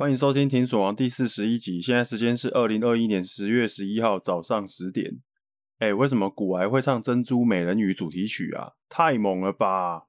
欢迎收听《停锁王》第四十一集，现在时间是二零二一年十月十一号早上十点。哎，为什么古癌会唱《珍珠美人鱼》主题曲啊？太猛了吧！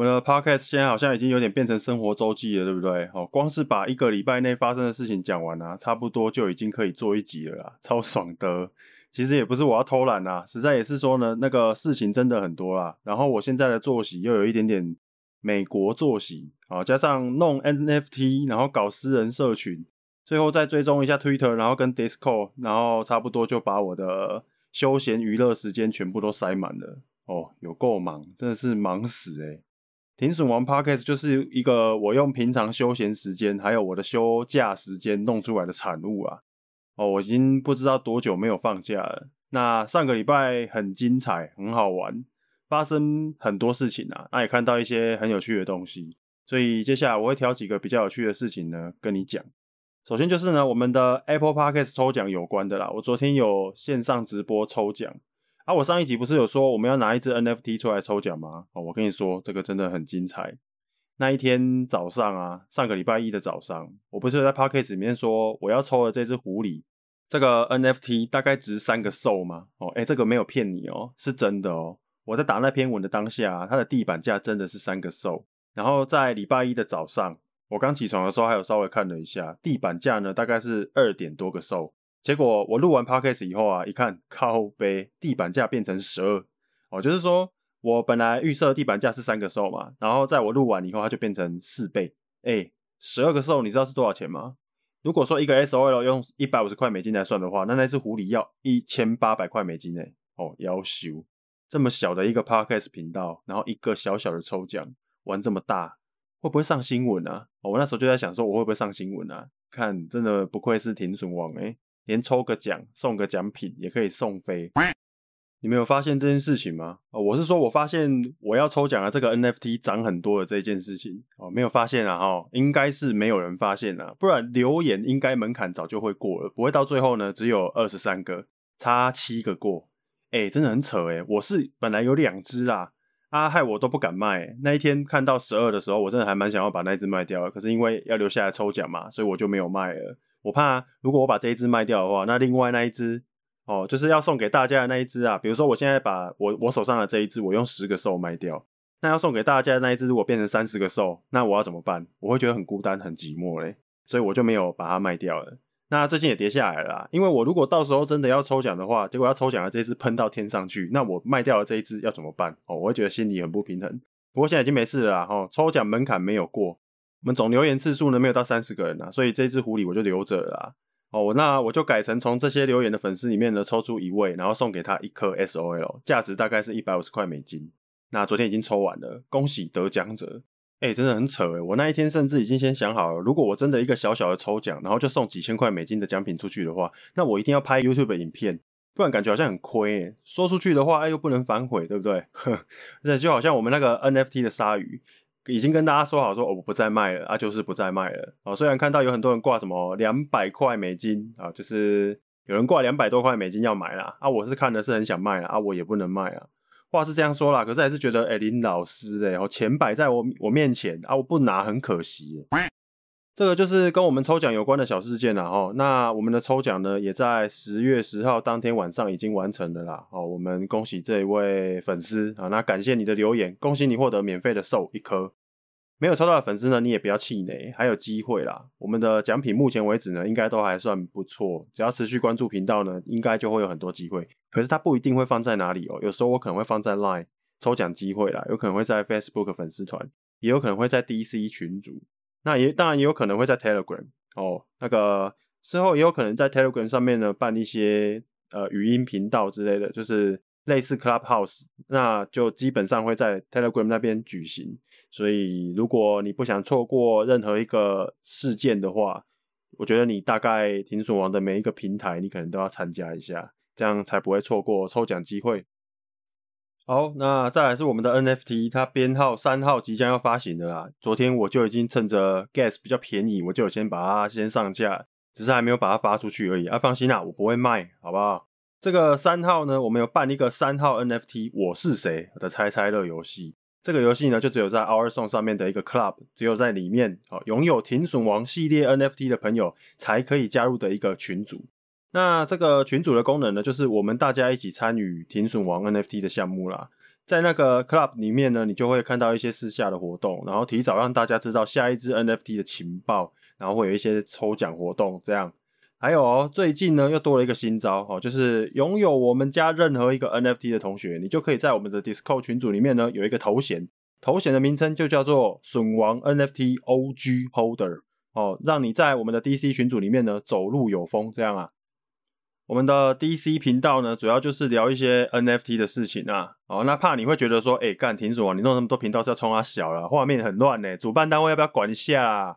们的 podcast 现在好像已经有点变成生活周记了，对不对？哦，光是把一个礼拜内发生的事情讲完啊，差不多就已经可以做一集了啦，超爽的。其实也不是我要偷懒啦，实在也是说呢，那个事情真的很多啦。然后我现在的作息又有一点点美国作息，啊，加上弄 NFT，然后搞私人社群，最后再追踪一下 Twitter，然后跟 Discord，然后差不多就把我的休闲娱乐时间全部都塞满了。哦，有够忙，真的是忙死欸。停损王 Podcast 就是一个我用平常休闲时间，还有我的休假时间弄出来的产物啊！哦，我已经不知道多久没有放假了。那上个礼拜很精彩，很好玩，发生很多事情啊，那也看到一些很有趣的东西。所以接下来我会挑几个比较有趣的事情呢，跟你讲。首先就是呢，我们的 Apple Podcast 抽奖有关的啦。我昨天有线上直播抽奖。啊，我上一集不是有说我们要拿一只 NFT 出来抽奖吗？哦，我跟你说，这个真的很精彩。那一天早上啊，上个礼拜一的早上，我不是在 Podcast 里面说我要抽的这只狐狸，这个 NFT 大概值三个售吗？哦，哎，这个没有骗你哦，是真的哦。我在打那篇文的当下，它的地板价真的是三个售。然后在礼拜一的早上，我刚起床的时候还有稍微看了一下，地板价呢大概是二点多个售。结果我录完 podcast 以后啊，一看靠背，地板价变成十二哦，就是说我本来预设地板价是三个兽嘛，然后在我录完以后，它就变成四倍，哎，十二个兽你知道是多少钱吗？如果说一个 SOL 用一百五十块美金来算的话，那那只狐狸要一千八百块美金呢。哦，夭寿，这么小的一个 podcast 频道，然后一个小小的抽奖玩这么大，会不会上新闻啊？哦，我那时候就在想说，我会不会上新闻啊？看，真的不愧是停损王哎。连抽个奖送个奖品也可以送飞，你没有发现这件事情吗？哦，我是说，我发现我要抽奖的这个 NFT 涨很多的这件事情哦，没有发现啊哈，应该是没有人发现啊，不然留言应该门槛早就会过了，不会到最后呢只有二十三个，差七个过，哎，真的很扯哎，我是本来有两只啦，啊害我都不敢卖，那一天看到十二的时候，我真的还蛮想要把那只卖掉，可是因为要留下来抽奖嘛，所以我就没有卖了。我怕，如果我把这一只卖掉的话，那另外那一只哦，就是要送给大家的那一只啊。比如说，我现在把我我手上的这一只，我用十个兽卖掉，那要送给大家的那一只，如果变成三十个兽那我要怎么办？我会觉得很孤单、很寂寞嘞，所以我就没有把它卖掉了。那最近也跌下来了啦，因为我如果到时候真的要抽奖的话，结果要抽奖的这一只喷到天上去，那我卖掉的这一只要怎么办？哦，我会觉得心里很不平衡。不过现在已经没事了啦，哦，抽奖门槛没有过。我们总留言次数呢没有到三十个人啊，所以这只狐狸我就留着了啦。哦，那我就改成从这些留言的粉丝里面呢抽出一位，然后送给他一颗 SOL，价值大概是一百五十块美金。那昨天已经抽完了，恭喜得奖者！哎、真的很扯诶，我那一天甚至已经先想好了，如果我真的一个小小的抽奖，然后就送几千块美金的奖品出去的话，那我一定要拍 YouTube 影片，不然感觉好像很亏诶。说出去的话，哎，又不能反悔，对不对？呵，这就好像我们那个 NFT 的鲨鱼。已经跟大家说好说，说我不再卖了啊，就是不再卖了啊。虽然看到有很多人挂什么两百块美金啊，就是有人挂两百多块美金要买啦啊，我是看的是很想卖啊，我也不能卖啊。话是这样说啦，可是还是觉得哎，林老师哎，钱摆在我我面前啊，我不拿很可惜。这个就是跟我们抽奖有关的小事件啦，哈。那我们的抽奖呢，也在十月十号当天晚上已经完成了啦。哦，我们恭喜这一位粉丝啊，那感谢你的留言，恭喜你获得免费的 SOL 一颗。没有抽到的粉丝呢，你也不要气馁，还有机会啦。我们的奖品目前为止呢，应该都还算不错。只要持续关注频道呢，应该就会有很多机会。可是它不一定会放在哪里哦，有时候我可能会放在 Line 抽奖机会啦，有可能会在 Facebook 粉丝团，也有可能会在 DC 群组。那也当然也有可能会在 Telegram 哦，那个之后也有可能在 Telegram 上面呢办一些呃语音频道之类的，就是类似 Clubhouse，那就基本上会在 Telegram 那边举行。所以如果你不想错过任何一个事件的话，我觉得你大概停损王的每一个平台，你可能都要参加一下，这样才不会错过抽奖机会。好，那再来是我们的 NFT，它编号三号即将要发行的啦。昨天我就已经趁着 Gas 比较便宜，我就先把它先上架，只是还没有把它发出去而已。啊，放心啦，我不会卖，好不好？这个三号呢，我们有办一个三号 NFT，我是谁的猜猜乐游戏。这个游戏呢，就只有在 OurSong 上面的一个 Club，只有在里面哦，拥有停损王系列 NFT 的朋友才可以加入的一个群组。那这个群组的功能呢，就是我们大家一起参与停损王 NFT 的项目啦。在那个 Club 里面呢，你就会看到一些私下的活动，然后提早让大家知道下一支 NFT 的情报，然后会有一些抽奖活动这样。还有哦，最近呢又多了一个新招哦，就是拥有我们家任何一个 NFT 的同学，你就可以在我们的 Discord 群组里面呢有一个头衔，头衔的名称就叫做“损王 NFT OG Holder” 哦，让你在我们的 DC 群组里面呢走路有风这样啊。我们的 DC 频道呢主要就是聊一些 NFT 的事情啊。哦，那怕你会觉得说，哎、欸，干停损王，你弄那么多频道是要冲啊小了，画面很乱呢，主办单位要不要管一下啊？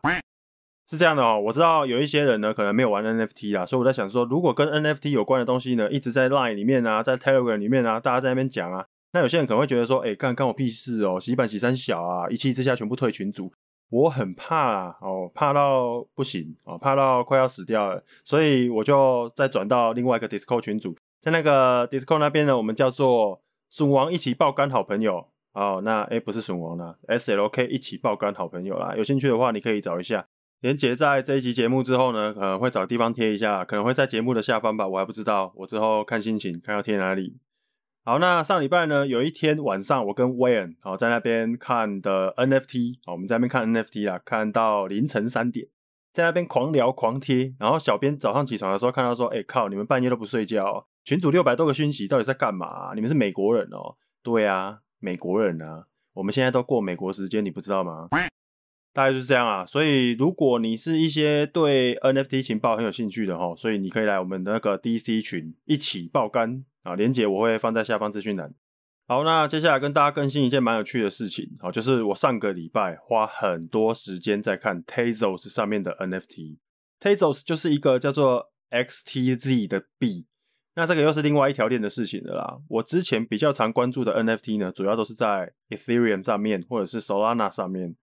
是这样的哦，我知道有一些人呢，可能没有玩 NFT 啦，所以我在想说，如果跟 NFT 有关的东西呢，一直在 Line 里面啊，在 Telegram 里面啊，大家在那边讲啊，那有些人可能会觉得说，哎，干干我屁事哦，洗版洗三小啊，一气之下全部退群组，我很怕哦，怕到不行哦，怕到快要死掉了，所以我就再转到另外一个 Discord 群组，在那个 Discord 那边呢，我们叫做损王一起爆肝好朋友哦，那哎不是损王啦，SLK 一起爆肝好朋友啦，有兴趣的话你可以找一下。连结在这一集节目之后呢，可能会找地方贴一下，可能会在节目的下方吧，我还不知道，我之后看心情，看要贴哪里。好，那上礼拜呢，有一天晚上，我跟 Wayne 好在那边看的 NFT，好，我们在那边看 NFT 啦，看到凌晨三点，在那边狂聊狂贴，然后小编早上起床的时候看到说，哎、靠，你们半夜都不睡觉，群主六百多个讯息，到底在干嘛？你们是美国人哦？对啊，美国人啊，我们现在都过美国时间，你不知道吗？大概就是这样啊，所以如果你是一些对 NFT 情报很有兴趣的齁，所以你可以来我们的那个 DC 群一起爆肝啊，连接我会放在下方资讯栏。好，那接下来跟大家更新一件蛮有趣的事情，好，就是我上个礼拜花很多时间在看 Tezos 上面的 NFT。Tezos 就是一个叫做 XTZ 的币，那这个又是另外一条链的事情了啦。我之前比较常关注的 NFT 呢，主要都是在 Ethereum 上面或者是 Solana 上面。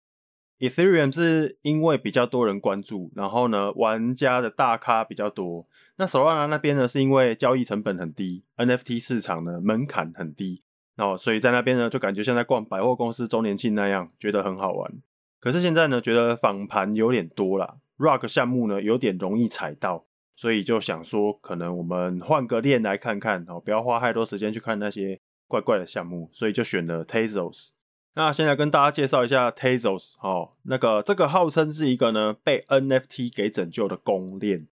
Ethereum 是因为比较多人关注，然后呢，玩家的大咖比较多。那 Solana 那边呢，是因为交易成本很低，NFT 市场呢门槛很低，然后所以在那边呢就感觉像在逛百货公司周年庆那样，觉得很好玩。可是现在呢，觉得访盘有点多啦，Rug 项目呢有点容易踩到，所以就想说，可能我们换个链来看看，哦，不要花太多时间去看那些怪怪的项目，所以就选了 Tezos。那现在跟大家介绍一下 Tezos 哦，那个这个号称是一个呢被 NFT 给拯救的公链，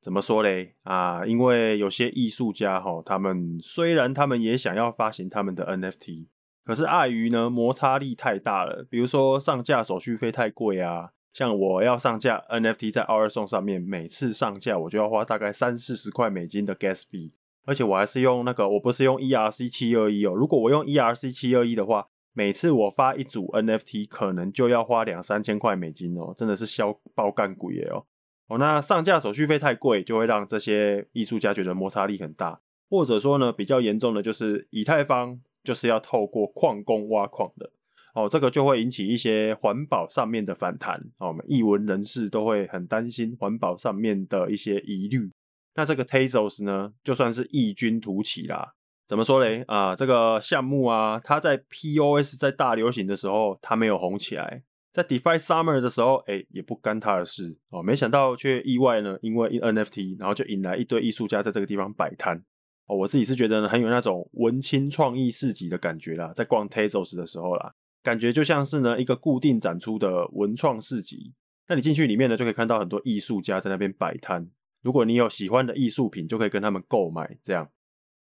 怎么说嘞？啊，因为有些艺术家哈、哦，他们虽然他们也想要发行他们的 NFT，可是碍于呢摩擦力太大了，比如说上架手续费太贵啊，像我要上架 NFT 在 o r s o n 上面，每次上架我就要花大概三四十块美金的 gas fee，而且我还是用那个我不是用 ERC 七二一哦，如果我用 ERC 七二一的话。每次我发一组 NFT，可能就要花两三千块美金哦，真的是消爆干鬼耶哦。哦，那上架手续费太贵，就会让这些艺术家觉得摩擦力很大，或者说呢，比较严重的就是以太坊就是要透过矿工挖矿的哦，这个就会引起一些环保上面的反弹哦。我们艺文人士都会很担心环保上面的一些疑虑。那这个 Tezos 呢，就算是异军突起啦。怎么说嘞？啊，这个项目啊，它在 POS 在大流行的时候，它没有红起来；在 DeFi Summer 的时候，哎，也不干它的事哦。没想到却意外呢，因为 NFT，然后就引来一堆艺术家在这个地方摆摊哦。我自己是觉得呢，很有那种文青创意市集的感觉啦，在逛 Tezos 的时候啦，感觉就像是呢一个固定展出的文创市集。那你进去里面呢，就可以看到很多艺术家在那边摆摊。如果你有喜欢的艺术品，就可以跟他们购买这样。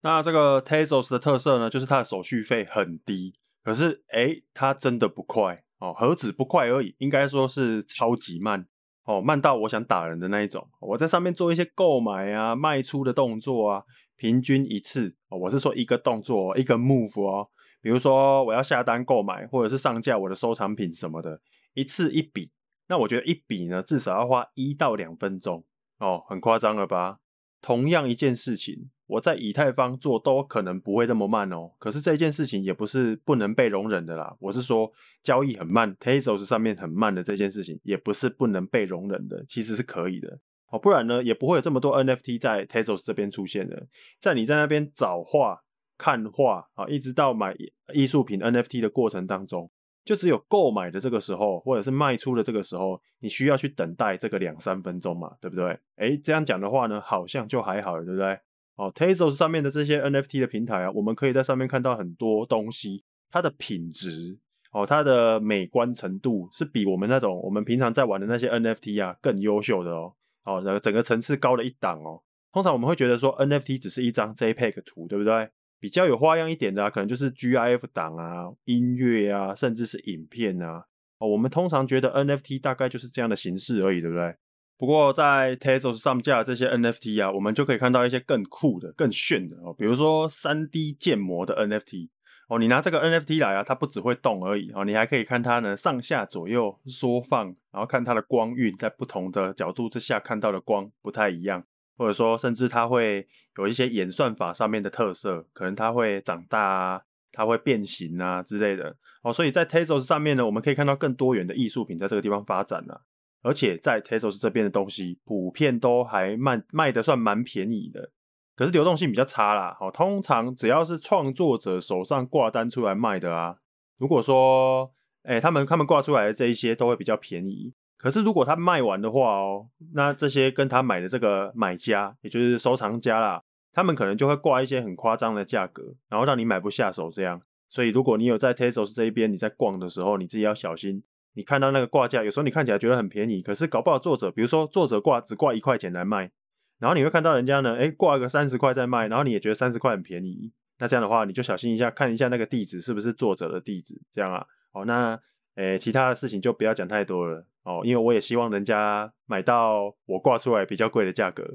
那这个 Tezos 的特色呢，就是它的手续费很低，可是诶，它真的不快哦，何止不快而已，应该说是超级慢哦，慢到我想打人的那一种。我在上面做一些购买啊、卖出的动作啊，平均一次哦，我是说一个动作、一个 move 哦，比如说我要下单购买，或者是上架我的收藏品什么的，一次一笔，那我觉得一笔呢，至少要花一到两分钟哦，很夸张了吧？同样一件事情。我在以太坊做都可能不会这么慢哦。可是这件事情也不是不能被容忍的啦。我是说交易很慢，Tezos 上面很慢的这件事情也不是不能被容忍的，其实是可以的。哦，不然呢也不会有这么多 NFT 在 Tezos 这边出现的。在你在那边找画、看画啊，一直到买艺术品 NFT 的过程当中。就只有购买的这个时候，或者是卖出的这个时候，你需要去等待这个两三分钟嘛，对不对？诶，这样讲的话呢，好像就还好了，对不对？哦，Tezos 上面的这些 NFT 的平台啊，我们可以在上面看到很多东西，它的品质哦，它的美观程度是比我们那种我们平常在玩的那些 NFT 啊更优秀的哦，哦，整个层次高了一档哦。通常我们会觉得说 NFT 只是一张 JPEG 图，对不对？比较有花样一点的啊，可能就是 GIF 档啊、音乐啊，甚至是影片啊。哦，我们通常觉得 NFT 大概就是这样的形式而已，对不对？不过在 Tezos 上架的这些 NFT 啊，我们就可以看到一些更酷的、更炫的哦，比如说 3D 建模的 NFT 哦。你拿这个 NFT 来啊，它不只会动而已哦，你还可以看它呢上下左右缩放，然后看它的光晕，在不同的角度之下看到的光不太一样。或者说，甚至它会有一些演算法上面的特色，可能它会长大啊，它会变形啊之类的哦。所以在 Tezos 上面呢，我们可以看到更多元的艺术品在这个地方发展了。而且在 Tesos 这边的东西，普遍都还卖卖得算蛮便宜的，可是流动性比较差啦。哦，通常只要是创作者手上挂单出来卖的啊，如果说，哎，他们他们挂出来的这一些都会比较便宜。可是，如果他卖完的话哦，那这些跟他买的这个买家，也就是收藏家啦，他们可能就会挂一些很夸张的价格，然后让你买不下手这样。所以，如果你有在 Tesos 这一边你在逛的时候，你自己要小心。你看到那个挂价，有时候你看起来觉得很便宜，可是搞不好作者，比如说作者挂只挂一块钱来卖，然后你会看到人家呢，诶，挂个三十块在卖，然后你也觉得三十块很便宜。那这样的话，你就小心一下，看一下那个地址是不是作者的地址，这样啊。好，那。诶，其他的事情就不要讲太多了哦，因为我也希望人家买到我挂出来比较贵的价格。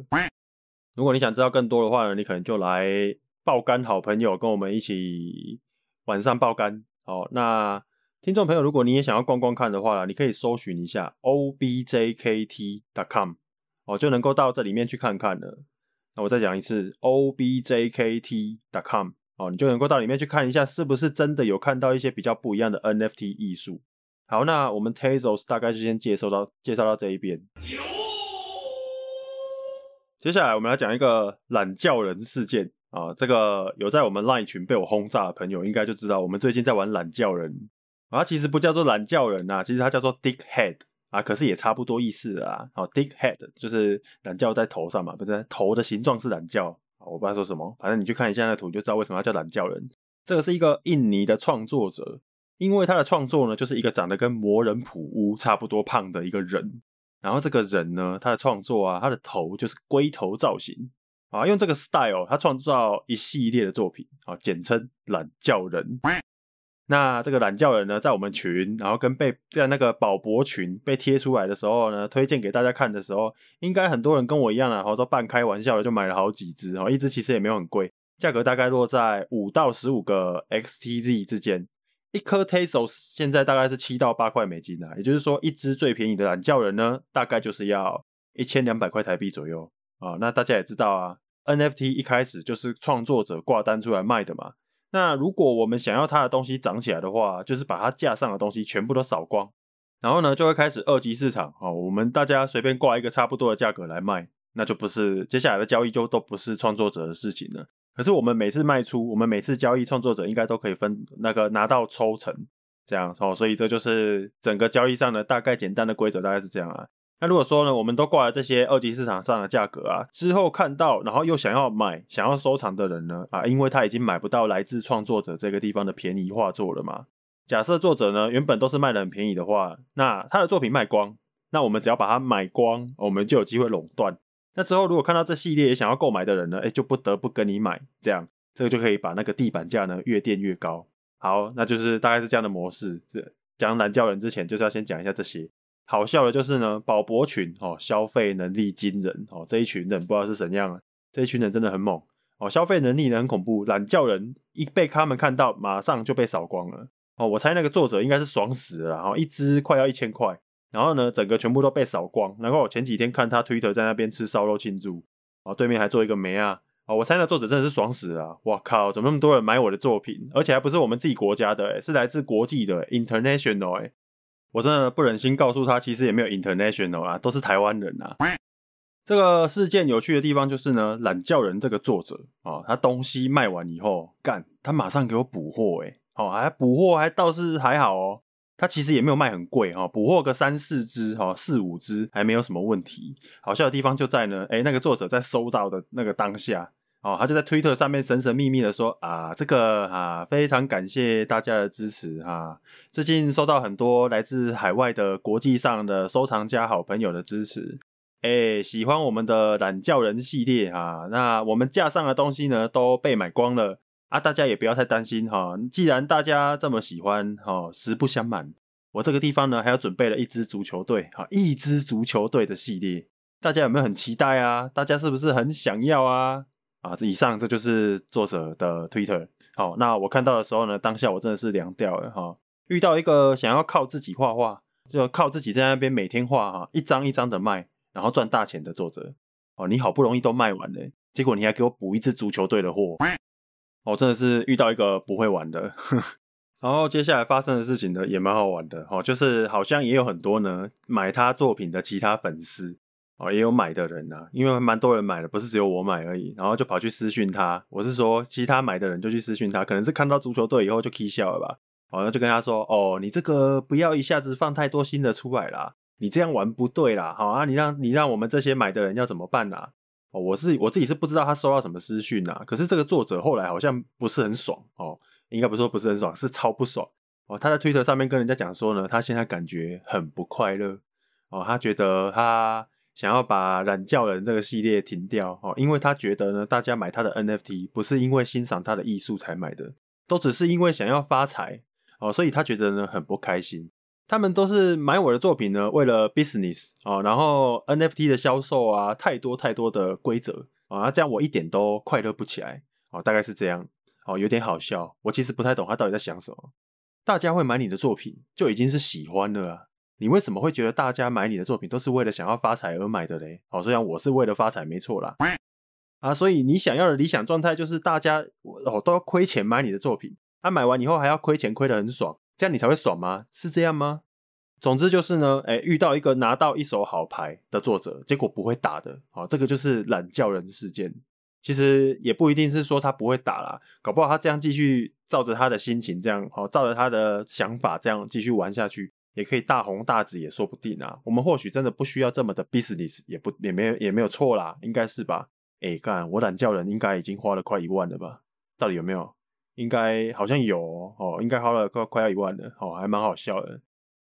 如果你想知道更多的话呢，你可能就来爆肝好朋友跟我们一起晚上爆肝哦。那听众朋友，如果你也想要逛逛看的话，你可以搜寻一下 objkt.com 哦，就能够到这里面去看看了。那我再讲一次 objkt.com 哦，你就能够到里面去看一下，是不是真的有看到一些比较不一样的 NFT 艺术。好，那我们 Tezos 大概就先介绍到介绍到这一边。接下来我们来讲一个懒叫人事件啊，这个有在我们 Line 群被我轰炸的朋友应该就知道，我们最近在玩懒叫人啊，其实不叫做懒叫人呐、啊，其实它叫做 Dick Head 啊，可是也差不多意思啊。好，Dick Head 就是懒叫在头上嘛，不是头的形状是懒叫，我不知道说什么，反正你去看一下那个图就知道为什么它叫懒叫人。这个是一个印尼的创作者。因为他的创作呢，就是一个长得跟魔人普乌差不多胖的一个人，然后这个人呢，他的创作啊，他的头就是龟头造型啊，用这个 style，他创造一系列的作品啊，简称懒叫人。那这个懒教人呢，在我们群，然后跟被在那个宝博群被贴出来的时候呢，推荐给大家看的时候，应该很多人跟我一样啊，然后都半开玩笑的就买了好几只啊，一只其实也没有很贵，价格大概落在五到十五个 XTZ 之间。一颗 Tezos 现在大概是七到八块美金啊，也就是说，一只最便宜的懒教人呢，大概就是要一千两百块台币左右啊。那大家也知道啊，NFT 一开始就是创作者挂单出来卖的嘛。那如果我们想要它的东西涨起来的话，就是把它架上的东西全部都扫光，然后呢，就会开始二级市场哦。我们大家随便挂一个差不多的价格来卖，那就不是接下来的交易就都不是创作者的事情了。可是我们每次卖出，我们每次交易，创作者应该都可以分那个拿到抽成，这样哦，所以这就是整个交易上的大概简单的规则，大概是这样啊。那如果说呢，我们都挂了这些二级市场上的价格啊，之后看到，然后又想要买、想要收藏的人呢，啊，因为他已经买不到来自创作者这个地方的便宜画作了嘛。假设作者呢原本都是卖的很便宜的话，那他的作品卖光，那我们只要把它买光，我们就有机会垄断。那之后，如果看到这系列也想要购买的人呢，哎，就不得不跟你买，这样这个就可以把那个地板价呢越垫越高。好，那就是大概是这样的模式。这讲懒叫人之前，就是要先讲一下这些。好笑的就是呢，宝博群哦，消费能力惊人哦，这一群人不知道是怎样啊，这一群人真的很猛哦，消费能力呢很恐怖。懒叫人一被他们看到，马上就被扫光了哦。我猜那个作者应该是爽死了，然后一只快要一千块。然后呢，整个全部都被扫光。然后我前几天看他 Twitter 在那边吃烧肉庆祝，哦，对面还做一个梅啊，哦，我猜那作者真的是爽死了！哇靠，怎么那么多人买我的作品？而且还不是我们自己国家的，诶是来自国际的，international 诶我真的不忍心告诉他，其实也没有 international 啊，都是台湾人啊。这个事件有趣的地方就是呢，懒叫人这个作者啊、他东西卖完以后，干，他马上给我补货，诶哦，还补货还倒是还好哦，他其实也没有卖很贵哈，补货个三四只哈，四五只还没有什么问题。好笑的地方就在呢，诶那个作者在收到的那个当下。哦，他就在推特上面神神秘秘的说啊，这个啊，非常感谢大家的支持啊，最近收到很多来自海外的国际上的收藏家好朋友的支持，诶，喜欢我们的懒叫人系列啊，那我们架上的东西呢都被买光了啊，大家也不要太担心哈，既然大家这么喜欢哈，实不相瞒，我这个地方呢还要准备了一支足球队哈，一支足球队的系列，大家有没有很期待啊？大家是不是很想要啊？啊，以上这就是作者的 Twitter。好，那我看到的时候呢，当下我真的是凉掉了哈。遇到一个想要靠自己画画，就靠自己在那边每天画哈，一张一张的卖，然后赚大钱的作者。哦，你好不容易都卖完了，结果你还给我补一支足球队的货。哦，真的是遇到一个不会玩的。然后接下来发生的事情呢，也蛮好玩的。哦，就是好像也有很多呢买他作品的其他粉丝。哦，也有买的人呐、因为蛮多人买的，不是只有我买而已，然后就跑去私讯他。我是说，其他买的人就去私讯他，可能是看到足球队以后就起笑了吧。好像就跟他说：“哦，你这个不要一下子放太多新的出来啦，你这样玩不对啦。好啊，你让你让我们这些买的人要怎么办呐？”哦，我是我自己是不知道他收到什么私讯呐，可是这个作者后来好像不是很爽哦，应该不是说不是很爽，是超不爽哦。他在推特上面跟人家讲说呢，他现在感觉很不快乐哦，他觉得他。想要把懒叫人这个系列停掉哦，因为他觉得呢，大家买他的 NFT 不是因为欣赏他的艺术才买的，都只是因为想要发财哦，所以他觉得呢很不开心。他们都是买我的作品呢，为了 business 哦，然后 NFT 的销售啊，太多太多的规则啊，这样我一点都快乐不起来哦，大概是这样哦，有点好笑。我其实不太懂他到底在想什么。大家会买你的作品，就已经是喜欢了啊。你为什么会觉得大家买你的作品都是为了想要发财而买的嘞？好，虽然我是为了发财，没错啦。啊，所以你想要的理想状态就是大家哦都要亏钱买你的作品，他、啊、买完以后还要亏钱，亏得很爽，这样你才会爽吗？是这样吗？总之就是呢，哎，遇到一个拿到一手好牌的作者，结果不会打的，好，这个就是懒叫人事件。其实也不一定是说他不会打啦，搞不好他这样继续照着他的心情这样，好，照着他的想法这样继续玩下去。也可以大红大紫也说不定啊，我们或许真的不需要这么的 business，也不也没有也没有错啦，应该是吧？哎，干我懒叫人应该已经花了快一万了吧？到底有没有？应该好像有哦，哦应该花了快快要一万了，哦，还蛮好笑的。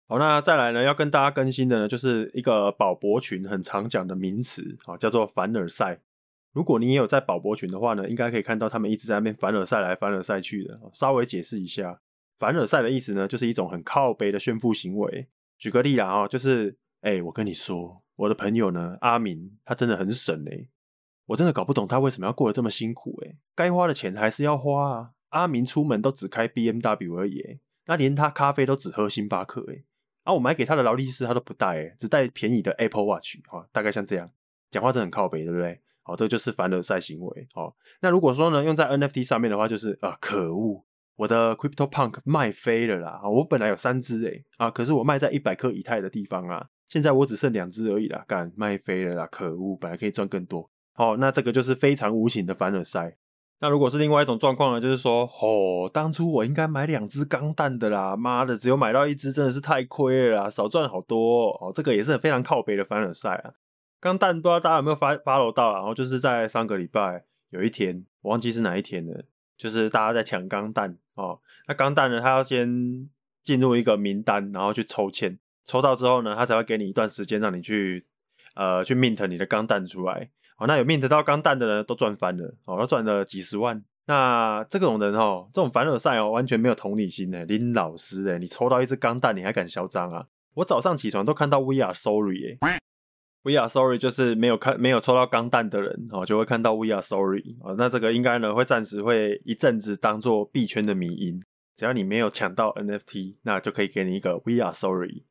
好，那再来呢，要跟大家更新的呢，就是一个宝博群很常讲的名词，哦，叫做凡尔赛。如果你也有在宝博群的话呢，应该可以看到他们一直在那边凡尔赛来凡尔赛去的。稍微解释一下。凡尔赛的意思呢，就是一种很靠背的炫富行为。举个例啦，哈，就是，哎、我跟你说，我的朋友呢，阿明，他真的很省哎，我真的搞不懂他为什么要过得这么辛苦哎，该花的钱还是要花啊。阿明出门都只开 BMW 而已，那连他咖啡都只喝星巴克哎，啊，我买给他的劳力士他都不戴哎，只戴便宜的 Apple Watch，哈，大概像这样，讲话真的很靠北，对不对？好，这就是凡尔赛行为。好，那如果说呢，用在 NFT 上面的话，就是啊，可恶。我的 Crypto Punk 卖飞了啦！我本来有三只诶啊，可是我卖在一百颗以太的地方啊，现在我只剩两只而已啦，干卖飞了啦！可恶，本来可以赚更多。好，那这个就是非常无情的凡尔赛。那如果是另外一种状况呢，就是说，哦，当初我应该买两只钢蛋的啦，妈的，只有买到一只，真的是太亏了啦，少赚好多哦。这个也是非常靠北的凡尔赛啊。钢蛋不知道大家有没有发 follow 到？然后就是在上个礼拜有一天，我忘记是哪一天了。就是大家在抢钢弹哦，那钢弹呢，他要先进入一个名单，然后去抽签，抽到之后呢，他才会给你一段时间让你去呃去 mint 你的钢弹出来。哦，那有 mint 到钢弹的人都赚翻了，哦，都赚了几十万。那这种人哦，这种凡尔赛哦，完全没有同理心诶，林老师诶，你抽到一只钢弹，你还敢嚣张啊？我早上起床都看到 We are sorry 诶。We are sorry，就是没有看没有抽到钢弹的人哦，就会看到 We are sorry 哦。那这个应该呢会暂时会一阵子当做币圈的迷因。只要你没有抢到 NFT，那就可以给你一个 We are sorry。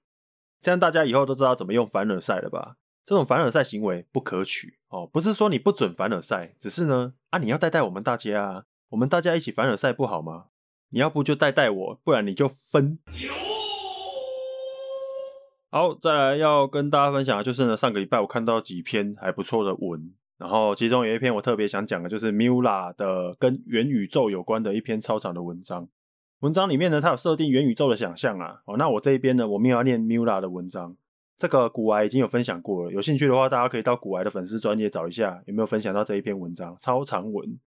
这样大家以后都知道怎么用凡尔赛了吧？这种凡尔赛行为不可取哦，不是说你不准凡尔赛，只是呢啊，你要带带我们大家啊，我们大家一起凡尔赛不好吗？你要不就带带我，不然你就分。好，再来要跟大家分享的就是呢，上个礼拜我看到几篇还不错的文，然后其中有一篇我特别想讲的，就是 Mula 的跟元宇宙有关的一篇超长的文章。文章里面呢，它有设定元宇宙的想象啊。哦，那我这一边呢，我们要念 Mula 的文章。这个古癌已经有分享过了，有兴趣的话，大家可以到古癌的粉丝专页找一下，有没有分享到这一篇文章，超长文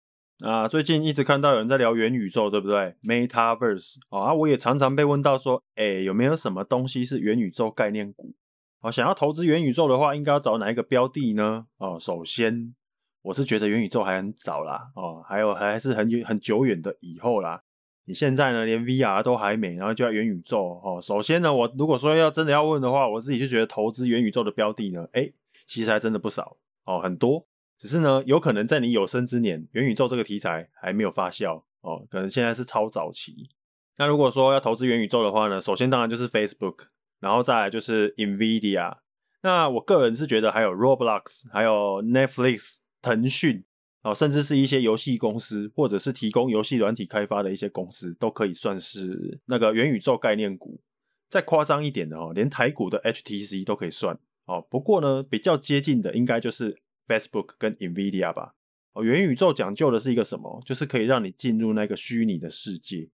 啊。最近一直看到有人在聊元宇宙，对不对？Metaverse 啊，我也常常被问到说，哎，有没有什么东西是元宇宙概念股？哦，想要投资元宇宙的话，应该要找哪一个标的呢？哦，首先我是觉得元宇宙还很早啦，哦，还有还是很很久远的以后啦。你现在呢，连 VR 都还没，然后就要元宇宙哦。首先呢，我如果说要真的要问的话，我自己就觉得投资元宇宙的标的呢，诶，其实还真的不少哦，很多。只是呢，有可能在你有生之年，元宇宙这个题材还没有发酵哦，可能现在是超早期。那如果说要投资元宇宙的话呢，首先当然就是 Facebook，然后再来就是 Nvidia。那我个人是觉得还有 Roblox，还有 Netflix，腾讯。哦，甚至是一些游戏公司，或者是提供游戏软体开发的一些公司，都可以算是那个元宇宙概念股。再夸张一点的哦，连台股的 HTC 都可以算哦。不过呢，比较接近的应该就是 Facebook 跟 Nvidia 吧。哦，元宇宙讲究的是一个什么？就是可以让你进入那个虚拟的世界。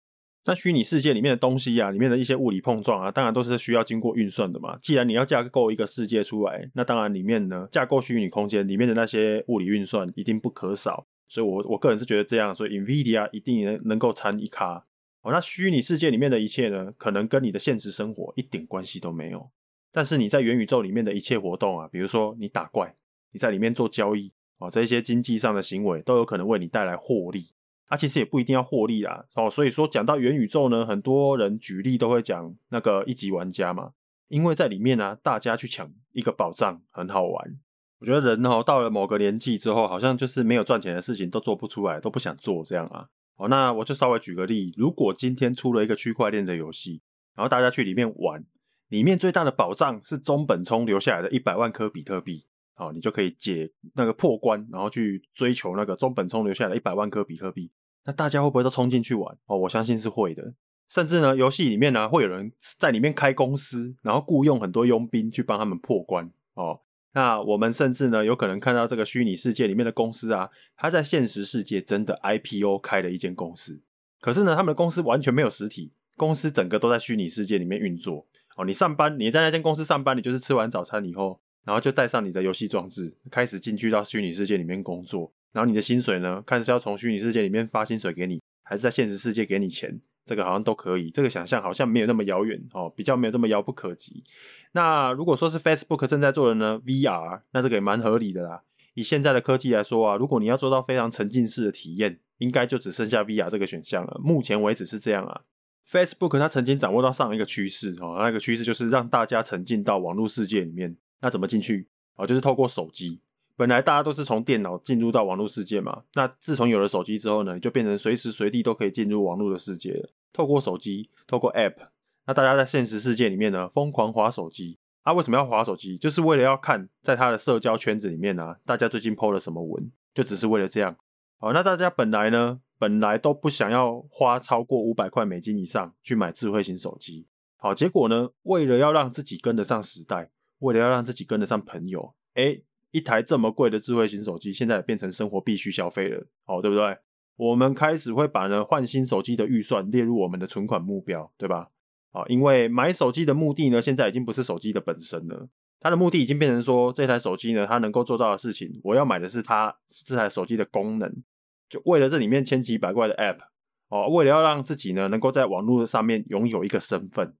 那虚拟世界里面的东西啊，里面的一些物理碰撞啊，当然都是需要经过运算的嘛。既然你要架构一个世界出来，那当然里面呢，架构虚拟空间里面的那些物理运算一定不可少。所以我，我个人是觉得这样，所以 NVIDIA 一定能能够参一咖。哦，那虚拟世界里面的一切呢，可能跟你的现实生活一点关系都没有。但是你在元宇宙里面的一切活动啊，比如说你打怪，你在里面做交易，哦，这些经济上的行为都有可能为你带来获利。它、啊、其实也不一定要获利啦，哦，所以说讲到元宇宙呢，很多人举例都会讲那个一级玩家嘛，因为在里面呢、大家去抢一个宝藏很好玩。我觉得人哦，到了某个年纪之后，好像就是没有赚钱的事情都做不出来，都不想做这样啊。哦，那我就稍微举个例，如果今天出了一个区块链的游戏，然后大家去里面玩，里面最大的宝藏是中本聪留下来的一百万颗比特币。好，你就可以解那个破关，然后去追求那个中本聪留下来一百万颗比特币。那大家会不会都冲进去玩？哦，我相信是会的。甚至呢，游戏里面呢，会有人在里面开公司，然后雇佣很多佣兵去帮他们破关。哦，那我们甚至呢，有可能看到这个虚拟世界里面的公司啊，他在现实世界真的 IPO 开了一间公司。可是呢，他们的公司完全没有实体，公司整个都在虚拟世界里面运作。哦，你上班，你在那间公司上班，你就是吃完早餐以后。然后就带上你的游戏装置，开始进去到虚拟世界里面工作。然后你的薪水呢，看是要从虚拟世界里面发薪水给你，还是在现实世界给你钱，这个好像都可以。这个想象好像没有那么遥远哦，比较没有这么遥不可及。那如果说是 Facebook 正在做的呢，VR，那这个也蛮合理的啦。以现在的科技来说啊，如果你要做到非常沉浸式的体验，应该就只剩下 VR 这个选项了。目前为止是这样啊。Facebook 它曾经掌握到上一个趋势哦，那个趋势就是让大家沉浸到网络世界里面。那怎么进去？哦，就是透过手机。本来大家都是从电脑进入到网络世界嘛。那自从有了手机之后呢，就变成随时随地都可以进入网络的世界了。透过手机，透过 App，那大家在现实世界里面呢，疯狂滑手机。啊，为什么要滑手机？就是为了要看在他的社交圈子里面呢，大家最近 po 了什么文，就只是为了这样。好，那大家本来呢，本来都不想要花超过五百块美金以上去买智慧型手机。好，结果呢，为了要让自己跟得上时代。为了要让自己跟得上朋友，诶，一台这么贵的智慧型手机，现在也变成生活必须消费了，哦，对不对？我们开始会把呢换新手机的预算列入我们的存款目标，对吧？啊，因为买手机的目的呢，现在已经不是手机的本身了，它的目的已经变成说，这台手机呢，它能够做到的事情，我要买的是它这台手机的功能，就为了这里面千奇百怪的 App，哦，为了要让自己呢能够在网络上面拥有一个身份。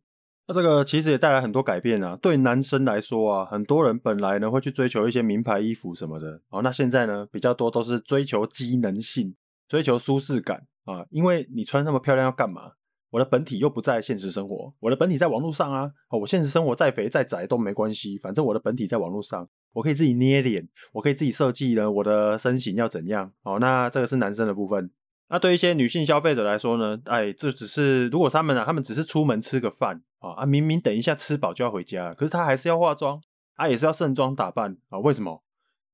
那这个其实也带来很多改变啊。对男生来说啊，很多人本来呢会去追求一些名牌衣服什么的，哦，那现在呢比较多都是追求机能性，追求舒适感啊。因为你穿那么漂亮要干嘛？我的本体又不在现实生活，我的本体在网络上啊。哦，我现实生活再肥再宅都没关系，反正我的本体在网络上，我可以自己捏脸，我可以自己设计呢我的身形要怎样。哦，那这个是男生的部分。那对一些女性消费者来说呢，哎，这只是如果他们啊，他们只是出门吃个饭啊，啊，明明等一下吃饱就要回家，可是他还是要化妆啊，也是要盛装打扮啊。为什么？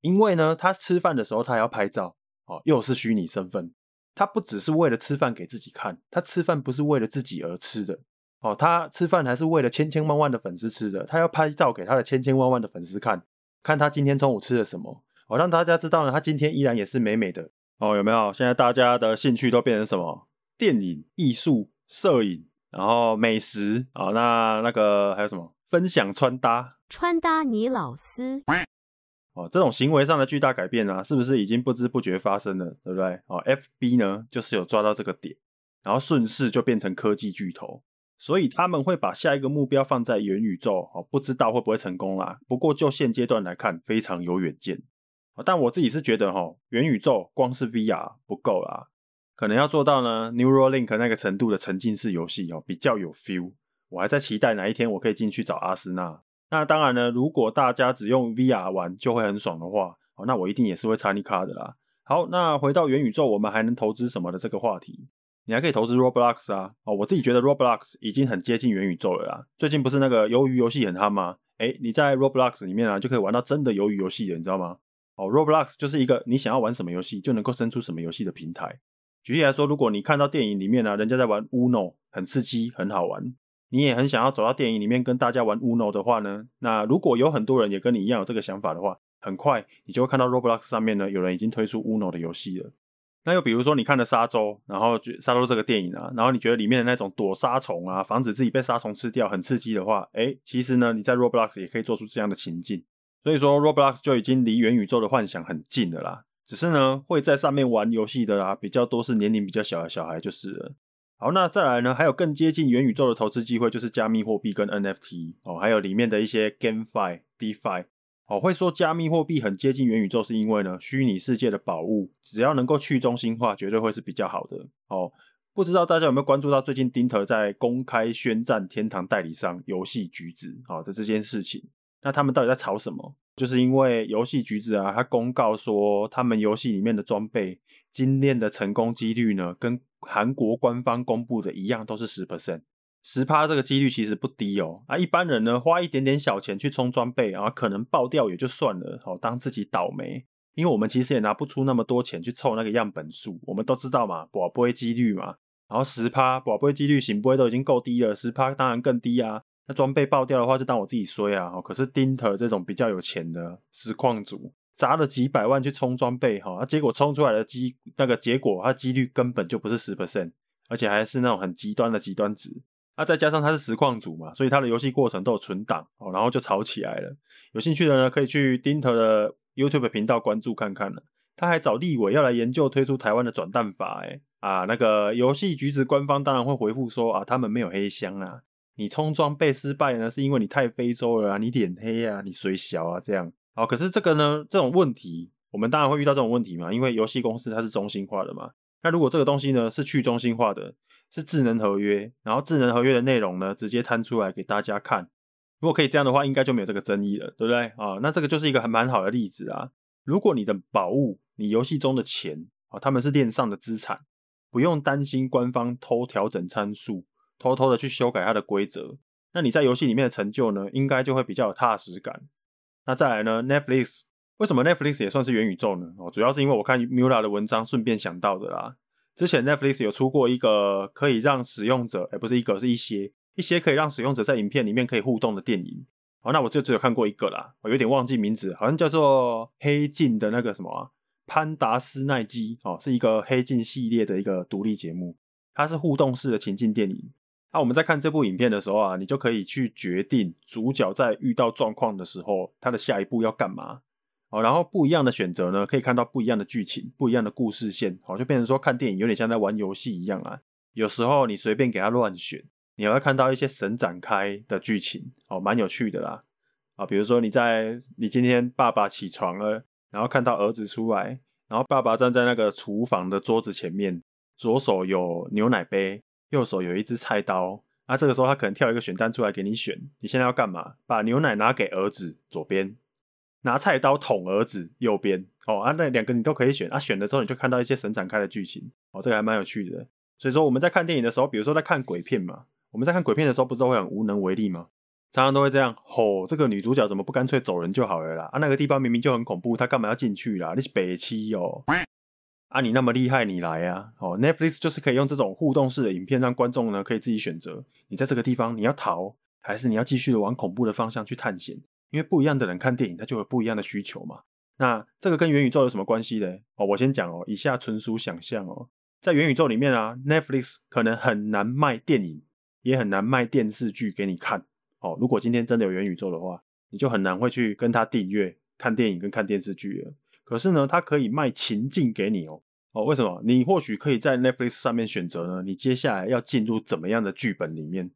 因为呢，他吃饭的时候他还要拍照哦，又是虚拟身份。他不只是为了吃饭给自己看，他吃饭不是为了自己而吃的哦，他吃饭还是为了千千万万的粉丝吃的。他要拍照给他的千千万万的粉丝看，看他今天中午吃了什么，哦，让大家知道呢，他今天依然也是美美的哦。有没有？现在大家的兴趣都变成什么？电影、艺术、摄影，然后美食啊、哦，那那个还有什么？分享穿搭，穿搭你老师。哦，这种行为上的巨大改变啊，是不是已经不知不觉发生了，对不对？哦，FB 呢，就是有抓到这个点，然后顺势就变成科技巨头，所以他们会把下一个目标放在元宇宙，哦，不知道会不会成功啦。不过就现阶段来看，非常有远见。但我自己是觉得，哈，元宇宙光是 VR 不够啦，可能要做到呢，Neuralink 那个程度的沉浸式游戏哦，比较有 feel。我还在期待哪一天我可以进去找阿斯纳。那当然呢，如果大家只用 VR 玩就会很爽的话，哦，那我一定也是会插你卡的啦。好，那回到元宇宙，我们还能投资什么的这个话题，你还可以投资 Roblox 啊。哦，我自己觉得 Roblox 已经很接近元宇宙了啦。最近不是那个鱿鱼游戏很夯吗？诶，你在 Roblox 里面啊，就可以玩到真的鱿鱼游戏了，你知道吗？哦，Roblox 就是一个你想要玩什么游戏就能够生出什么游戏的平台。举例来说，如果你看到电影里面啊，人家在玩 Uno，很刺激，很好玩。你也很想要走到电影里面跟大家玩 Uno 的话呢，那如果有很多人也跟你一样有这个想法的话，很快你就会看到 Roblox 上面呢，有人已经推出 Uno 的游戏了。那又比如说你看了沙洲，然后沙洲这个电影啊，然后你觉得里面的那种躲沙虫啊，防止自己被沙虫吃掉很刺激的话，诶，其实呢你在 Roblox 也可以做出这样的情境。所以说 Roblox 就已经离元宇宙的幻想很近了啦。只是呢会在上面玩游戏的啦，比较多是年龄比较小的小孩就是了。好，那再来呢？还有更接近元宇宙的投资机会，就是加密货币跟 NFT 哦，还有里面的一些 GameFi、DeFi 哦。会说加密货币很接近元宇宙，是因为呢，虚拟世界的宝物只要能够去中心化，绝对会是比较好的哦。不知道大家有没有关注到最近丁特在公开宣战天堂代理商游戏橘子好的这件事情？那他们到底在吵什么？就是因为游戏橘子啊，他公告说他们游戏里面的装备精炼的成功几率呢，跟韩国官方公布的一样，都是十 percent，十趴这个几率其实不低哦。啊，一般人呢花一点点小钱去充装备，啊可能爆掉也就算了，好当自己倒霉。因为我们其实也拿不出那么多钱去凑那个样本数，我们都知道嘛，博杯几率嘛。然后十趴博杯几率行不会都已经够低了，十趴当然更低啊。那装备爆掉的话，就当我自己衰啊。可是丁特这种比较有钱的实况组。砸了几百万去充装备，哈，结果充出来的机那个结果，它几率根本就不是十 percent，而且还是那种很极端的极端值。那再加上他是实况组嘛，所以他的游戏过程都有存档，哦，然后就吵起来了。有兴趣的呢，可以去丁特的 YouTube 频道关注看看了。他还找立委要来研究推出台湾的转蛋法，哎，啊，那个游戏橘子官方当然会回复说啊，他们没有黑箱啊，你充装备失败呢，是因为你太非洲了啊，你脸黑啊，你水小啊，这样。好，可是这个呢，这种问题，我们当然会遇到这种问题嘛，因为游戏公司它是中心化的嘛。那如果这个东西呢是去中心化的，是智能合约，然后智能合约的内容呢直接摊出来给大家看，如果可以这样的话，应该就没有这个争议了，对不对啊？那这个就是一个很蛮好的例子啊。如果你的宝物，你游戏中的钱啊，他们是链上的资产，不用担心官方偷调整参数，偷偷的去修改它的规则，那你在游戏里面的成就呢，应该就会比较有踏实感。那再来呢？Netflix 为什么 Netflix 也算是元宇宙呢？哦，主要是因为我看 Mula 的文章顺便想到的啦。之前 Netflix 有出过一个可以让使用者，哎，不是一个，是一些一些可以让使用者在影片里面可以互动的电影。哦，那我就只有看过一个啦，我有点忘记名字，好像叫做《黑镜》的那个什么，潘达斯奈基哦，是一个黑镜系列的一个独立节目，它是互动式的情境电影。那、啊、我们在看这部影片的时候啊，你就可以去决定主角在遇到状况的时候，他的下一步要干嘛。哦，然后不一样的选择呢，可以看到不一样的剧情，不一样的故事线。好，就变成说看电影有点像在玩游戏一样啊。有时候你随便给他乱选，你还会看到一些神展开的剧情，哦，蛮有趣的啦。啊，比如说你在你今天爸爸起床了，然后看到儿子出来，然后爸爸站在那个厨房的桌子前面，左手有牛奶杯。右手有一只菜刀，那、啊、这个时候他可能跳一个选单出来给你选，你现在要干嘛？把牛奶拿给儿子左边，拿菜刀捅儿子右边。哦，啊，那两个你都可以选，啊，选的时候你就看到一些神展开的剧情，哦，这个还蛮有趣的。所以说我们在看电影的时候，比如说在看鬼片嘛，我们在看鬼片的时候，不是都会很无能为力吗？常常都会这样吼，这个女主角怎么不干脆走人就好了啦？啊，那个地方明明就很恐怖，她干嘛要进去啦？你是北七哦？啊，你那么厉害，你来啊！哦，Netflix 就是可以用这种互动式的影片，让观众呢可以自己选择，你在这个地方你要逃，还是你要继续的往恐怖的方向去探险？因为不一样的人看电影，他就有不一样的需求嘛。那这个跟元宇宙有什么关系呢？哦，我先讲哦，以下纯属想象哦。在元宇宙里面啊，Netflix 可能很难卖电影，也很难卖电视剧给你看。哦，如果今天真的有元宇宙的话，你就很难会去跟他订阅看电影跟看电视剧了。可是呢，它可以卖情境给你哦。哦，为什么？你或许可以在 Netflix 上面选择呢？你接下来要进入怎么样的剧本里面？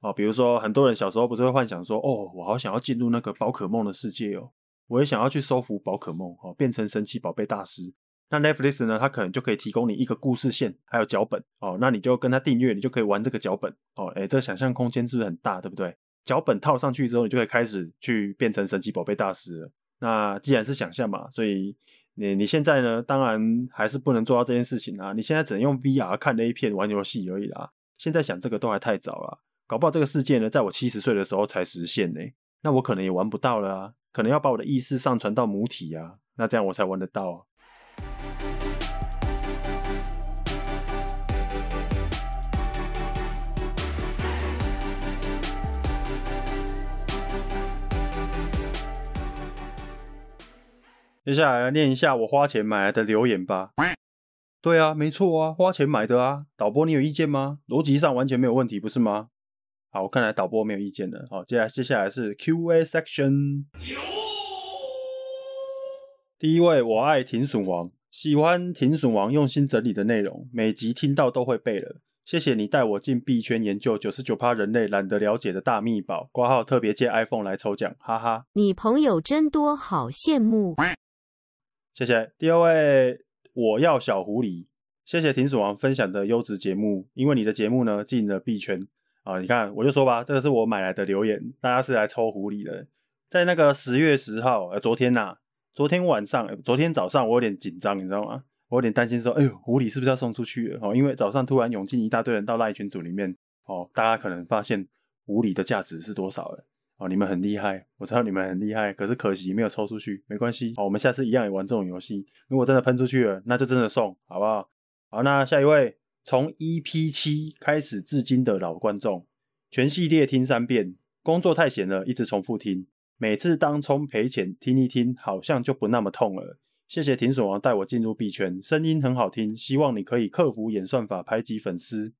哦，比如说很多人小时候不是会幻想说，哦，我好想要进入那个宝可梦的世界哦，我也想要去收服宝可梦哦，变成神奇宝贝大师。那 Netflix 呢，它可能就可以提供你一个故事线，还有脚本哦。那你就跟他订阅，你就可以玩这个脚本哦。诶，这个想象空间是不是很大？对不对？脚本套上去之后，你就可以开始去变成神奇宝贝大师了。那既然是想象嘛，所以你你现在呢，当然还是不能做到这件事情啊。你现在只能用 VR 看 A 片、玩游戏而已啦。现在想这个都还太早了，搞不好这个世界呢，在我七十岁的时候才实现呢。那我可能也玩不到了啊，可能要把我的意识上传到母体啊，那这样我才玩得到啊。接下来来念一下我花钱买来的留言吧。对啊，没错啊，花钱买的啊。导播，你有意见吗？逻辑上完全没有问题，不是吗？好，我看来导播没有意见了。好，接下来接下来是 Q&A section。第一位，我爱停损王，喜欢停损王用心整理的内容，每集听到都会背了。谢谢你带我进币圈研究九十九趴人类懒得了解的大秘宝。挂号特别借 iPhone 来抽奖，哈哈。你朋友真多，好羡慕。谢谢第二位，我要小狐狸。谢谢停损王分享的优质节目，因为你的节目呢进了币圈啊。你看，我就说吧，这个是我买来的留言，大家是来抽狐狸的。在那个十月十号，呃，昨天呐、昨天晚上，昨天早上我有点紧张，你知道吗？我有点担心说，哎呦，狐狸是不是要送出去了？哦，因为早上突然涌进一大堆人到赖群组里面，哦，大家可能发现狐狸的价值是多少了。哦，你们很厉害，我知道你们很厉害，可是可惜没有抽出去，没关系，好，我们下次一样也玩这种游戏。如果真的喷出去了，那就真的送，好不好？好，那下一位，从 EP 七开始至今的老观众，全系列听三遍，工作太闲了，一直重复听，每次当冲赔钱听一听，好像就不那么痛了。谢谢停损王带我进入币圈，声音很好听，希望你可以克服演算法排挤粉丝，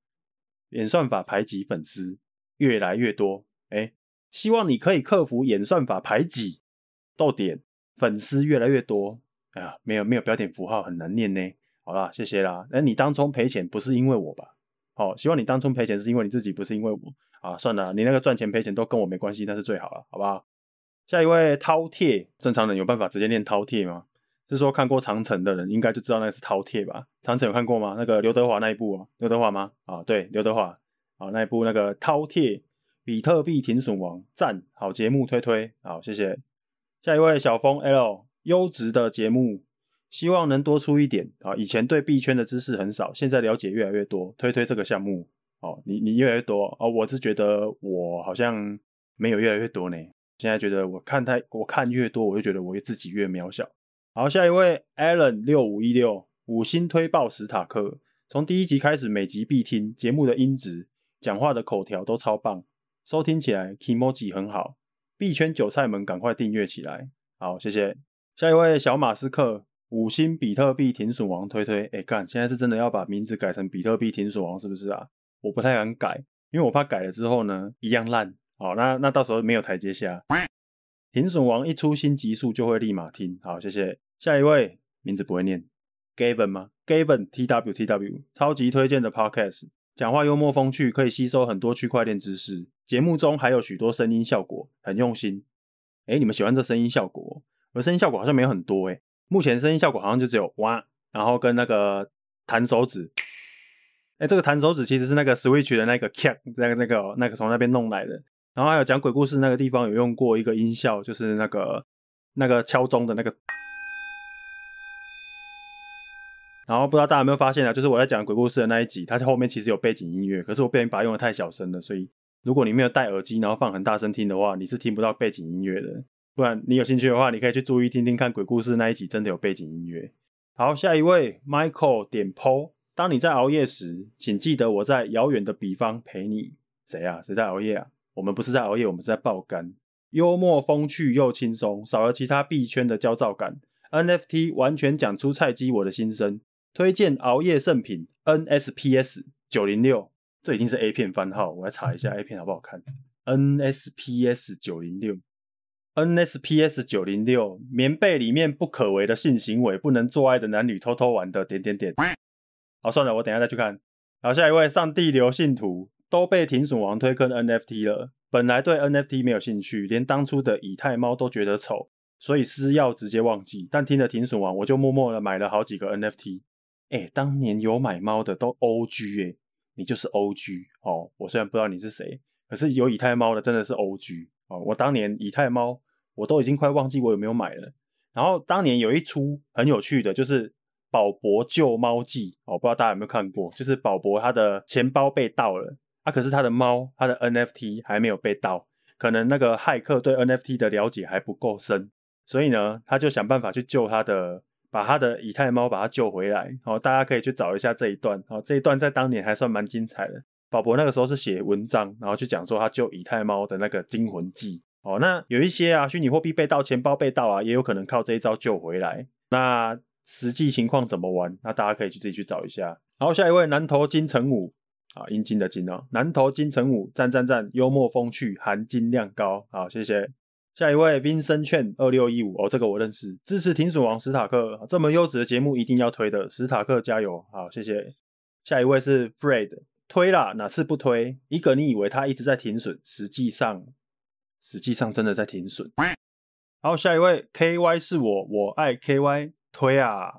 演算法排挤粉丝越来越多，哎。希望你可以克服演算法排挤，逗点粉丝越来越多。哎呀，没有没有标点符号很难念呢。好啦，谢谢啦。那你当冲赔钱不是因为我吧？好，希望你当冲赔钱是因为你自己，不是因为我。啊，算了，你那个赚钱赔钱都跟我没关系，那是最好了，好不好？下一位饕餮，正常人有办法直接念饕餮吗？是说看过长城的人应该就知道那是饕餮吧？长城有看过吗？那个刘德华那一部啊，刘德华吗？啊，对，刘德华啊，那一部那个饕餮。比特币停损王赞，好节目推推，好谢谢。下一位小峰 L，优质的节目，希望能多出一点啊。以前对币圈的知识很少，现在了解越来越多，推推这个项目。哦，你你越来越多哦，我是觉得我好像没有越来越多呢。现在觉得我看太我看越多，我就觉得我自己越渺小。好，下一位 Allen 六五一六，五星推爆史塔克，从第一集开始每集必听，节目的音质、讲话的口条都超棒。收听起来 Kimoji 很好，币圈韭菜们赶快订阅起来。好，谢谢。下一位小马斯克，五星比特币停损王推推。哎，干，现在是真的要把名字改成比特币停损王是不是啊？我不太敢改，因为我怕改了之后呢，一样烂。好，那那到时候没有台阶下。停损王一出新集数就会立马听。好，谢谢。下一位名字不会念，Gavin 吗？Gavin T W T W，超级推荐的 Podcast。讲话幽默风趣，可以吸收很多区块链知识。节目中还有许多声音效果，很用心。哎，你们喜欢这声音效果？我声音效果好像没有很多哎。目前声音效果好像就只有哇，然后跟那个弹手指。哎，这个弹手指其实是那个 Switch 的那个 cap，那个那个那个从那边弄来的。然后还有讲鬼故事那个地方有用过一个音效，就是那个那个敲钟的那个。然后不知道大家有没有发现啊？就是我在讲鬼故事的那一集，它后面其实有背景音乐，可是我不小心把它用的太小声了，所以如果你没有戴耳机，然后放很大声听的话，你是听不到背景音乐的。不然你有兴趣的话，你可以去注意听听看鬼故事那一集，真的有背景音乐。好，下一位 Michael 点 po，当你在熬夜时，请记得我在遥远的彼方陪你。谁啊？谁在熬夜啊？我们不是在熬夜，我们是在爆肝。幽默风趣又轻松，少了其他币圈的焦躁感。NFT 完全讲出菜鸡我的心声，推荐熬夜圣品 NSPS 九零六，这已经是 A 片番号，我来查一下 A 片好不好看。NSPS 九零六，NSPS 九零六，棉被里面不可为的性行为，不能做爱的男女偷偷玩的点点点。好，算了，我等下再去看。好，下一位上帝流信徒都被停损王推坑 NFT 了。本来对 NFT 没有兴趣，连当初的以太猫都觉得丑，所以私钥直接忘记。但听了停损王，我就默默的买了好几个 NFT。哎、当年有买猫的都 OG 哎、你就是 OG 哦。我虽然不知道你是谁，可是有以太猫的真的是 OG 哦。我当年以太猫我都已经快忘记我有没有买了。然后当年有一出很有趣的，就是宝博救猫记哦，不知道大家有没有看过？就是宝博他的钱包被盗了。啊，可是他的猫，他的 NFT 还没有被盗，可能那个骇客对 NFT 的了解还不够深，所以呢，他就想办法去救他的，把他的以太猫把他救回来。好，大家可以去找一下这一段。好，这一段在当年还算蛮精彩的。宝博那个时候是写文章，然后去讲说他救以太猫的那个惊魂记。哦，那有一些啊，虚拟货币被盗、钱包被盗啊，也有可能靠这一招救回来。那实际情况怎么玩？那大家可以去自己去找一下。好，下一位南投金城武。啊，阴茎的茎哦，南投金城武，赞赞赞，幽默风趣，含金量高。好，谢谢。下一位 Vincent 券二六一五哦，这个我认识，支持停损王史塔克，这么优质的节目一定要推的，史塔克加油。好，谢谢。下一位是 Fred，推啦，哪次不推？一个你以为他一直在停损，实际上，实际上真的在停损。好，下一位 KY 是我，我爱 KY，推啊。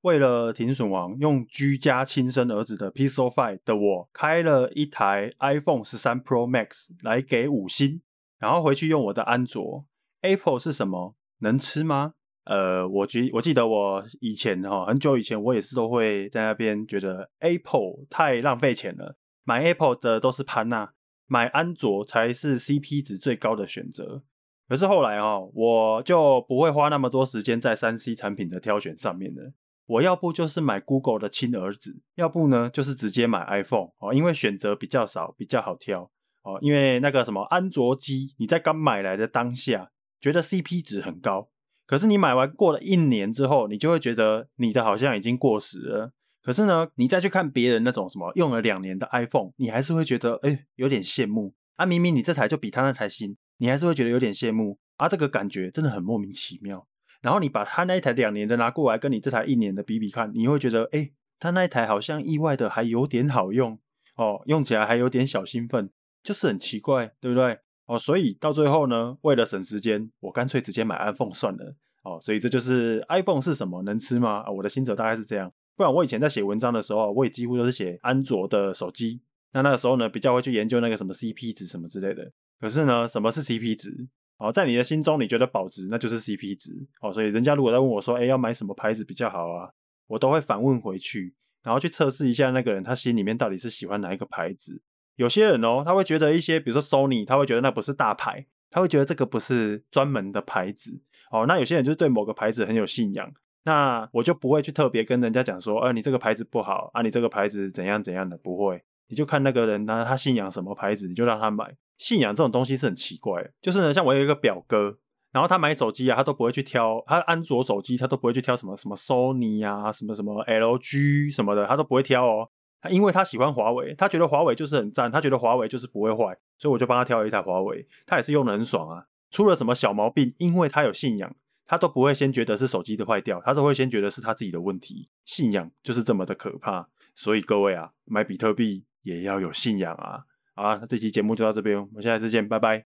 为了停损王，用居家亲生儿子的 Pixel Five 的我，开了一台 iPhone 十三 Pro Max 来给五星，然后回去用我的安卓。Apple 是什么？能吃吗？呃，我记我记得我以前哈，很久以前我也是都会在那边觉得 Apple 太浪费钱了，买 Apple 的都是潘娜，买安卓才是 CP 值最高的选择。可是后来哦，我就不会花那么多时间在三 C 产品的挑选上面了。我要不就是买 Google 的亲儿子，要不呢就是直接买 iPhone 哦，因为选择比较少，比较好挑哦。因为那个什么安卓机，你在刚买来的当下觉得 CP 值很高，可是你买完过了一年之后，你就会觉得你的好像已经过时了。可是呢，你再去看别人那种什么用了两年的 iPhone，你还是会觉得哎有点羡慕啊。明明你这台就比他那台新，你还是会觉得有点羡慕啊。这个感觉真的很莫名其妙。然后你把他那一台两年的拿过来跟你这台一年的比比看，你会觉得，哎，他那一台好像意外的还有点好用哦，用起来还有点小兴奋，就是很奇怪，对不对？哦，所以到最后呢，为了省时间，我干脆直接买 iPhone 算了。哦，所以这就是 iPhone 是什么，能吃吗？啊，我的心得大概是这样。不然我以前在写文章的时候，我也几乎都是写安卓的手机。那那个时候呢，比较会去研究那个什么 CP 值什么之类的。可是呢，什么是 CP 值？哦，在你的心中，你觉得保值，那就是 CP 值。哦，所以人家如果在问我说，哎，要买什么牌子比较好啊？我都会反问回去，然后去测试一下那个人他心里面到底是喜欢哪一个牌子。有些人哦，他会觉得一些，比如说 Sony，他会觉得那不是大牌，他会觉得这个不是专门的牌子。哦，那有些人就是对某个牌子很有信仰，那我就不会去特别跟人家讲说，呃，你这个牌子不好啊，你这个牌子怎样怎样的，不会。你就看那个人呢，他信仰什么牌子，你就让他买。信仰这种东西是很奇怪，就是呢，像我有一个表哥，然后他买手机啊，他都不会去挑，他安卓手机他都不会去挑什么什么 Sony 啊，什么什么 LG 什么的，他都不会挑哦。他因为他喜欢华为，他觉得华为就是很赞，他觉得华为就是不会坏，所以我就帮他挑了一台华为，他也是用的很爽啊。出了什么小毛病，因为他有信仰，他都不会先觉得是手机的坏掉，他都会先觉得是他自己的问题。信仰就是这么的可怕，所以各位啊，买比特币也要有信仰啊。好啊，那这期节目就到这边，我们下次见，拜拜。